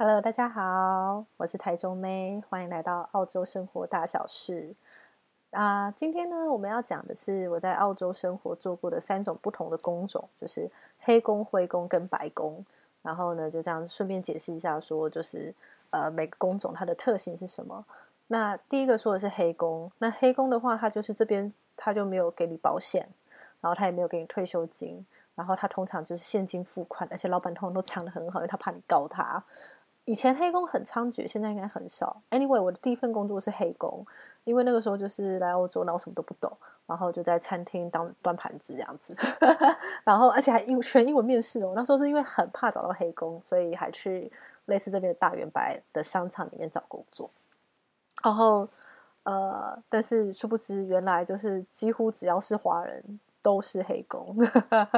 Hello，大家好，我是台中妹，欢迎来到澳洲生活大小事。啊、今天呢，我们要讲的是我在澳洲生活做过的三种不同的工种，就是黑工、灰工跟白工。然后呢，就这样顺便解释一下说，就是呃每个工种它的特性是什么。那第一个说的是黑工，那黑工的话，它就是这边它就没有给你保险，然后他也没有给你退休金，然后他通常就是现金付款，而且老板通常都藏得很好，因为他怕你告他。以前黑工很猖獗，现在应该很少。Anyway，我的第一份工作是黑工，因为那个时候就是来欧洲，然后什么都不懂，然后就在餐厅当端盘子这样子，然后而且还英全英文面试哦。那时候是因为很怕找到黑工，所以还去类似这边的大圆白的商场里面找工作。然后呃，但是殊不知原来就是几乎只要是华人。都是黑工，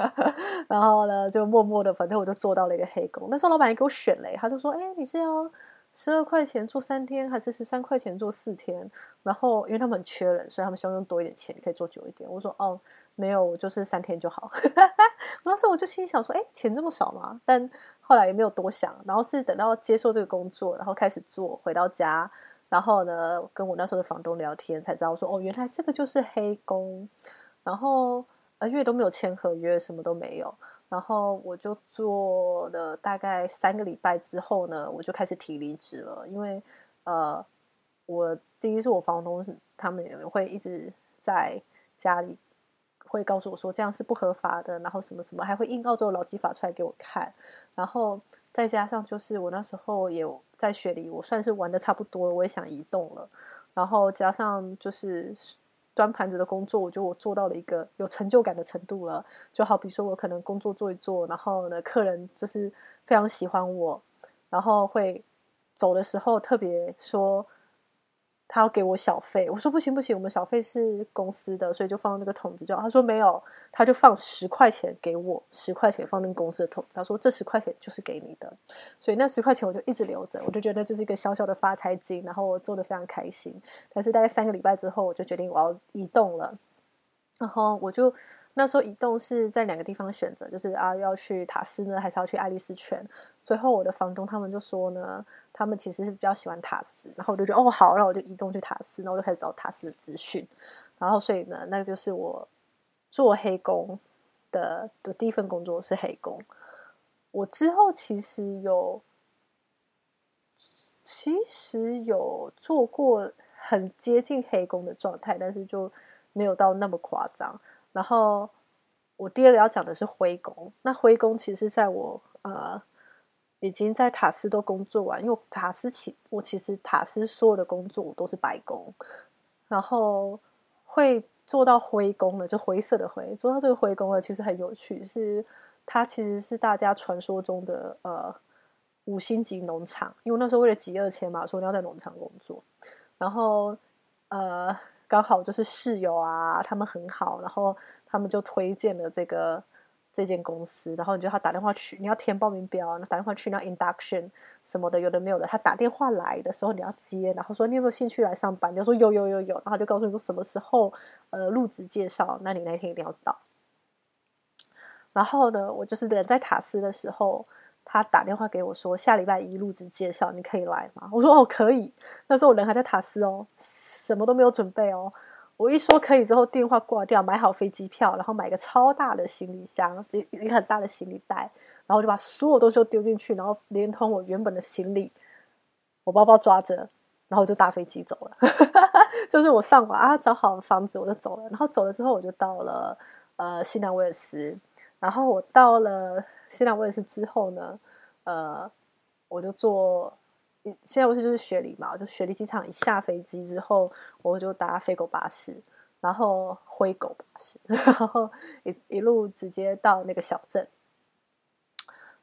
然后呢，就默默的，反正我就做到了一个黑工。那时候老板也给我选嘞，他就说：“哎，你是要十二块钱做三天，还是十三块钱做四天？”然后因为他们很缺人，所以他们希望用多一点钱，可以做久一点。我说：“哦，没有，我就是三天就好。”那时候我就心想说：“哎，钱这么少吗？”但后来也没有多想，然后是等到接受这个工作，然后开始做，回到家，然后呢，跟我那时候的房东聊天，才知道说：“哦，原来这个就是黑工。”然后。而且都没有签合约，什么都没有。然后我就做了大概三个礼拜之后呢，我就开始提离职了。因为呃，我第一是我房东他们也会一直在家里会告诉我说这样是不合法的，然后什么什么还会印澳洲的劳基法出来给我看。然后再加上就是我那时候也在雪梨，我算是玩的差不多了，我也想移动了。然后加上就是。端盘子的工作，我觉得我做到了一个有成就感的程度了。就好比说，我可能工作做一做，然后呢，客人就是非常喜欢我，然后会走的时候特别说。他要给我小费，我说不行不行，我们小费是公司的，所以就放那个桶子就。他说没有，他就放十块钱给我，十块钱放进公司的桶子。他说这十块钱就是给你的，所以那十块钱我就一直留着，我就觉得这是一个小小的发财金，然后我做的非常开心。但是大概三个礼拜之后，我就决定我要移动了，然后我就。那时候移动是在两个地方选择，就是啊要去塔斯呢，还是要去爱丽丝泉？最后我的房东他们就说呢，他们其实是比较喜欢塔斯，然后我就觉得哦好，然后我就移动去塔斯，然后我就开始找塔斯的资讯，然后所以呢，那个就是我做黑工的的第一份工作是黑工。我之后其实有，其实有做过很接近黑工的状态，但是就没有到那么夸张。然后我第二个要讲的是灰工。那灰工其实在我呃已经在塔斯都工作完，因为塔斯其我其实塔斯所有的工作都是白工，然后会做到灰工的，就灰色的灰。做到这个灰工的其实很有趣，是它其实是大家传说中的呃五星级农场，因为那时候为了集二千嘛，说你要在农场工作，然后呃。刚好就是室友啊，他们很好，然后他们就推荐了这个这间公司，然后你就他打电话去，你要填报名表，打电话去那 induction 什么的，有的没有的，他打电话来的时候你要接，然后说你有没有兴趣来上班？你就说有有有有，然后就告诉你说什么时候呃入职介绍，那你那天一定要到。然后呢，我就是人在塔斯的时候。他打电话给我说，下礼拜一入职介绍，你可以来吗？我说哦，可以。那时候我人还在塔斯哦，什么都没有准备哦。我一说可以之后，电话挂掉，买好飞机票，然后买个超大的行李箱，一一个很大的行李袋，然后就把所有东西都丢进去，然后连同我原本的行李，我包包抓着，然后就搭飞机走了。就是我上网啊，找好房子我就走了。然后走了之后，我就到了呃西南威尔斯，然后我到了。西南威尔斯之后呢，呃，我就坐，现在不是就是雪梨嘛，就雪梨机场一下飞机之后，我就搭飞狗巴士，然后灰狗巴士，然后一一路直接到那个小镇，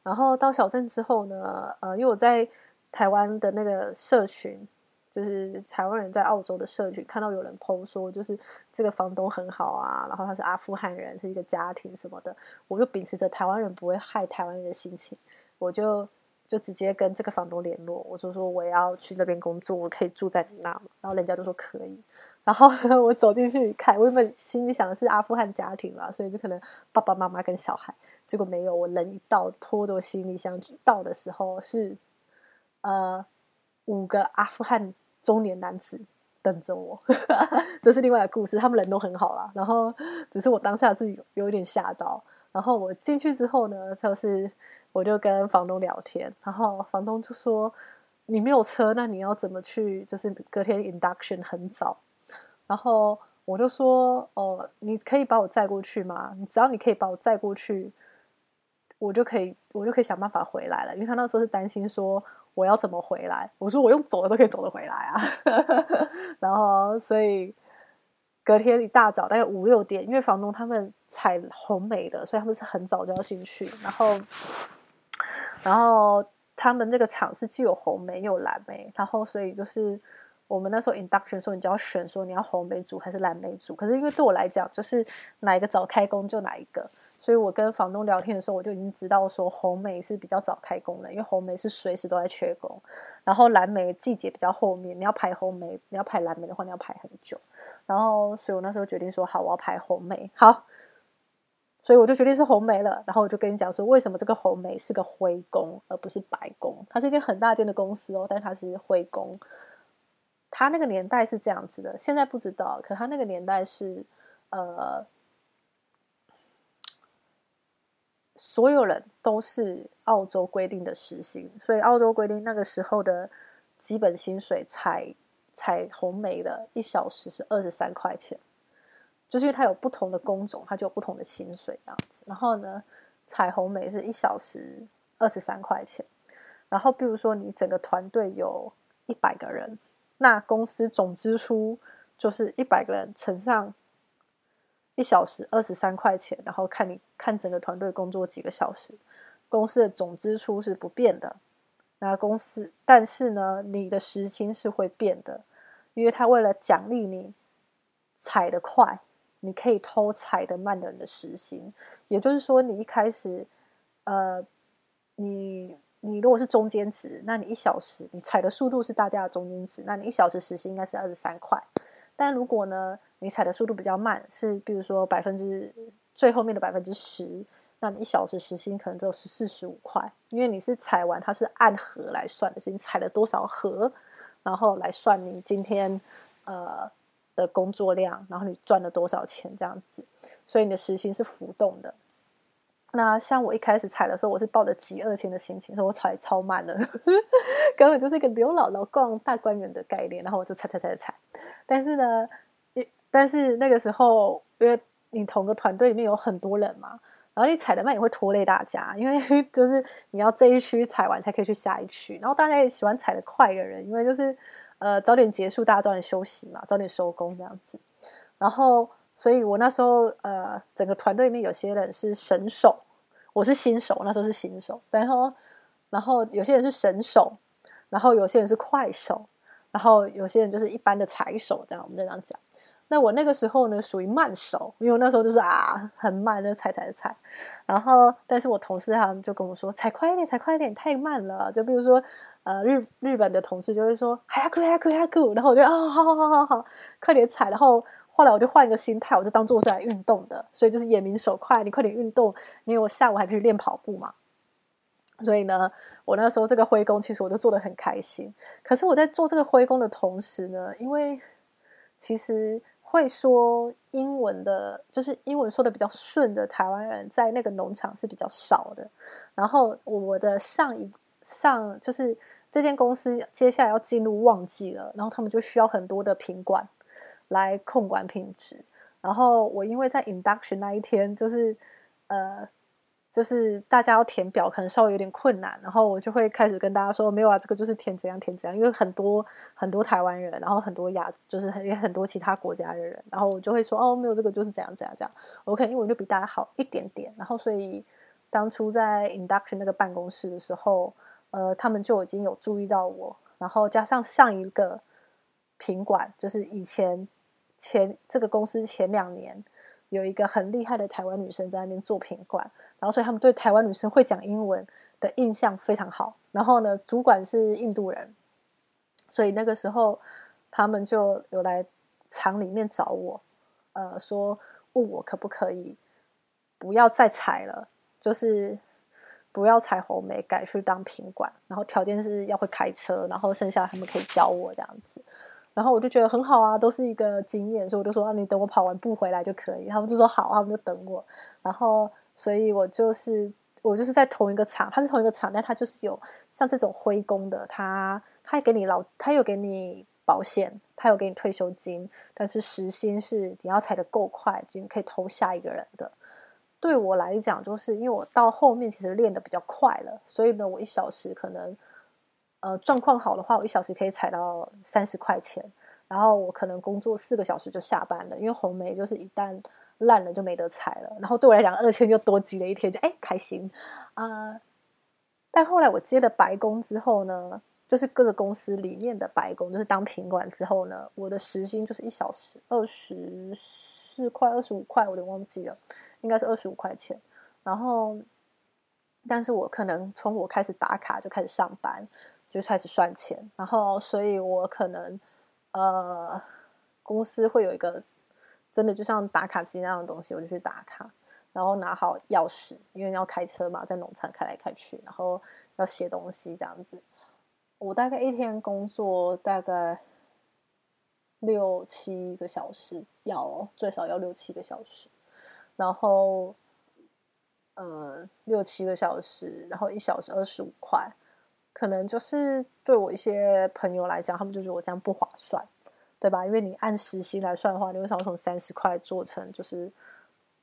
然后到小镇之后呢，呃，因为我在台湾的那个社群。就是台湾人在澳洲的社群看到有人 po 说，就是这个房东很好啊，然后他是阿富汗人，是一个家庭什么的，我就秉持着台湾人不会害台湾人的心情，我就就直接跟这个房东联络，我就说我要去那边工作，我可以住在你那吗？然后人家就说可以，然后 我走进去一看，我原本心里想的是阿富汗家庭啦，所以就可能爸爸妈妈跟小孩，结果没有，我人一到拖着行李箱到的时候是。呃五个阿富汗中年男子等着我，这是另外的故事。他们人都很好啦，然后只是我当下自己，有一点吓到。然后我进去之后呢，就是我就跟房东聊天，然后房东就说：“你没有车，那你要怎么去？就是隔天 induction 很早。”然后我就说：“哦，你可以把我载过去吗？你只要你可以把我载过去。”我就可以，我就可以想办法回来了。因为他那时候是担心说我要怎么回来。我说我用走的都可以走得回来啊。然后，所以隔天一大早大概五六点，因为房东他们采红梅的，所以他们是很早就要进去。然后，然后他们这个厂是既有红梅又有蓝莓。然后，所以就是我们那时候 induction 说，你就要选说你要红梅组还是蓝莓组。可是因为对我来讲，就是哪一个早开工就哪一个。所以我跟房东聊天的时候，我就已经知道说红莓是比较早开工了，因为红莓是随时都在缺工。然后蓝莓季节比较后面，你要排红莓，你要排蓝莓的话，你要排很久。然后，所以我那时候决定说，好，我要排红莓。好，所以我就决定是红梅了。然后我就跟你讲说，为什么这个红梅是个灰工，而不是白工？它是一间很大间的公司哦，但它是灰工。它那个年代是这样子的，现在不知道。可它那个年代是，呃。所有人都是澳洲规定的时薪，所以澳洲规定那个时候的基本薪水采采红梅的一小时是二十三块钱，就是因为它有不同的工种，它就有不同的薪水这样子。然后呢，彩虹美是一小时二十三块钱。然后比如说你整个团队有一百个人，那公司总支出就是一百个人乘上。一小时二十三块钱，然后看你看整个团队工作几个小时，公司的总支出是不变的。那公司，但是呢，你的时薪是会变的，因为他为了奖励你踩得快，你可以偷采的慢的人的时薪。也就是说，你一开始，呃，你你如果是中间值，那你一小时你踩的速度是大家的中间值，那你一小时时薪应该是二十三块。但如果呢，你踩的速度比较慢，是比如说百分之最后面的百分之十，那你一小时时薪可能只有十四十五块，因为你是踩完，它是按盒来算的，是你踩了多少盒，然后来算你今天呃的工作量，然后你赚了多少钱这样子，所以你的时薪是浮动的。那像我一开始踩的时候，我是抱着极恶情的心情，说我踩超慢了，根本就是一个刘姥姥逛大观园的概念。然后我就踩踩踩踩，但是呢，但是那个时候，因为你同个团队里面有很多人嘛，然后你踩的慢也会拖累大家，因为 就是你要这一区踩完才可以去下一区，然后大家也喜欢踩的快的人，因为就是呃早点结束，大家早点休息嘛，早点收工这样子，然后。所以我那时候，呃，整个团队里面有些人是神手，我是新手，那时候是新手。然后，然后有些人是神手，然后有些人是快手，然后有些人就是一般的踩手，这样我们这样讲。那我那个时候呢，属于慢手，因为我那时候就是啊，很慢就踩踩踩。然后，但是我同事他们就跟我说，踩快一点，踩快一点，太慢了。就比如说，呃，日日本的同事就会说，还要快，还要快，还要快。然后我就啊，好好好好好，快点踩，然后。后来我就换一个心态，我就当做是来运动的，所以就是眼明手快，你快点运动，因为我下午还可以练跑步嘛。所以呢，我那时候这个挥功其实我就做得很开心。可是我在做这个挥功的同时呢，因为其实会说英文的，就是英文说的比较顺的台湾人在那个农场是比较少的。然后我的上一上就是这间公司接下来要进入旺季了，然后他们就需要很多的品管。来控管品质，然后我因为在 induction 那一天，就是呃，就是大家要填表，可能稍微有点困难，然后我就会开始跟大家说，没有啊，这个就是填怎样填怎样，因为很多很多台湾人，然后很多亚，就是很也很多其他国家的人，然后我就会说，哦，没有这个就是怎样怎样这样，我可能英文就比大家好一点点，然后所以当初在 induction 那个办公室的时候，呃，他们就已经有注意到我，然后加上上一个品管，就是以前。前这个公司前两年有一个很厉害的台湾女生在那边做品管，然后所以他们对台湾女生会讲英文的印象非常好。然后呢，主管是印度人，所以那个时候他们就有来厂里面找我，呃，说问我可不可以不要再采了，就是。不要采红梅，改去当品管，然后条件是要会开车，然后剩下他们可以教我这样子。然后我就觉得很好啊，都是一个经验，所以我就说啊，你等我跑完步回来就可以。他们就说好，他们就等我。然后，所以我就是我就是在同一个厂，他是同一个厂，但他就是有像这种灰工的，他他也给你老，他有给你保险，他有给你退休金，但是时薪是你要踩得够快，就可以偷下一个人的。对我来讲，就是因为我到后面其实练得比较快了，所以呢，我一小时可能，呃，状况好的话，我一小时可以踩到三十块钱。然后我可能工作四个小时就下班了，因为红梅就是一旦烂了就没得踩了。然后对我来讲，二千就多积了一天，就哎开心啊，但后来我接了白工之后呢，就是各个公司里面的白工，就是当品管之后呢，我的时薪就是一小时二十四块、二十五块，我都忘记了。应该是二十五块钱，然后，但是我可能从我开始打卡就开始上班，就开始算钱，然后，所以我可能，呃，公司会有一个真的就像打卡机那样的东西，我就去打卡，然后拿好钥匙，因为要开车嘛，在农场开来开去，然后要写东西这样子。我大概一天工作大概六七个小时，要最少要六七个小时。然后，呃，六七个小时，然后一小时二十五块，可能就是对我一些朋友来讲，他们就觉得我这样不划算，对吧？因为你按时薪来算的话，你为什么从三十块做成就是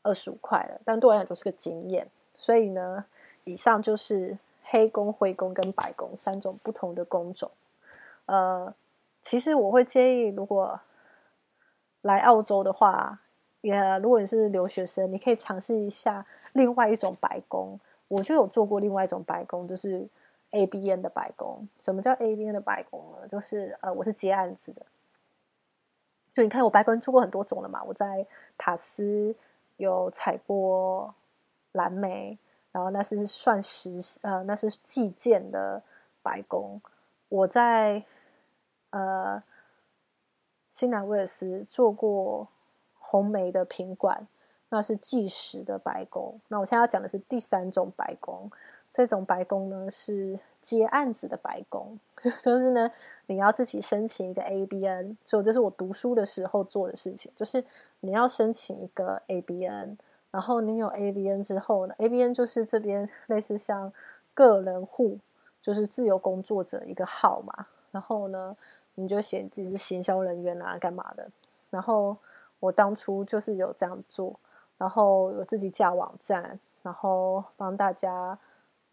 二十五块了？但对我来讲就是个经验。所以呢，以上就是黑工、灰工跟白工三种不同的工种。呃，其实我会建议，如果来澳洲的话。也如果你是留学生，你可以尝试一下另外一种白工。我就有做过另外一种白工，就是 ABN 的白宫。什么叫 ABN 的白宫呢？就是呃，我是接案子的。就你看，我白宫做过很多种了嘛。我在塔斯有采过蓝莓，然后那是算实呃，那是计件的白宫。我在呃新南威尔斯做过。红梅的品管，那是计时的白宫。那我现在要讲的是第三种白宫，这种白工呢是接案子的白工，就是呢你要自己申请一个 ABN，所以这是我读书的时候做的事情，就是你要申请一个 ABN，然后你有 ABN 之后呢，ABN 就是这边类似像个人户，就是自由工作者一个号嘛，然后呢你就写自己是行销人员啊，干嘛的，然后。我当初就是有这样做，然后我自己架网站，然后帮大家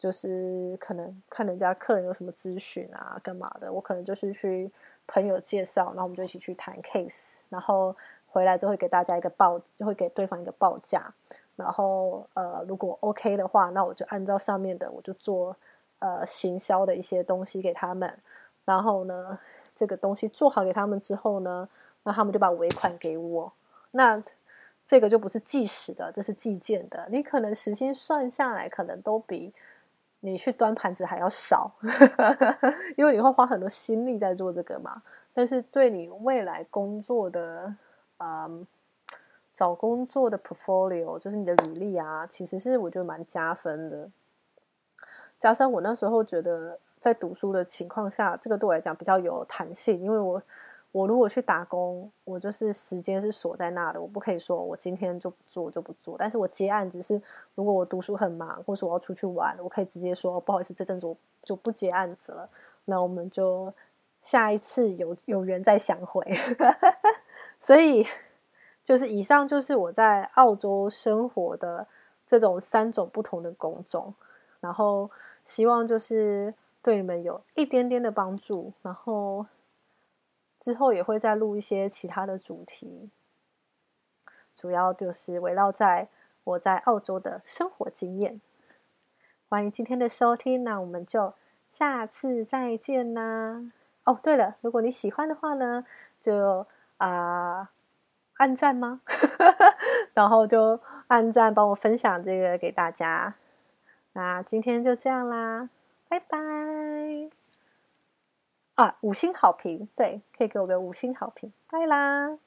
就是可能看人家客人有什么咨询啊，干嘛的，我可能就是去朋友介绍，然后我们就一起去谈 case，然后回来就会给大家一个报，就会给对方一个报价，然后呃如果 OK 的话，那我就按照上面的，我就做呃行销的一些东西给他们，然后呢这个东西做好给他们之后呢，那他们就把尾款给我。那这个就不是计时的，这是计件的。你可能时薪算下来，可能都比你去端盘子还要少，因为你会花很多心力在做这个嘛。但是对你未来工作的，嗯，找工作的 portfolio，就是你的履历啊，其实是我觉得蛮加分的。加上我那时候觉得，在读书的情况下，这个对我来讲比较有弹性，因为我。我如果去打工，我就是时间是锁在那的，我不可以说我今天就不做就不做。但是我接案子是，如果我读书很忙，或是我要出去玩，我可以直接说不好意思，这阵子我就不接案子了。那我们就下一次有有缘再相会。所以，就是以上就是我在澳洲生活的这种三种不同的工种，然后希望就是对你们有一点点的帮助，然后。之后也会再录一些其他的主题，主要就是围绕在我在澳洲的生活经验。欢迎今天的收听，那我们就下次再见啦！哦，对了，如果你喜欢的话呢，就啊、按赞吗？然后就按赞，帮我分享这个给大家。那今天就这样啦，拜拜。啊，五星好评，对，可以给我个五星好评，拜啦。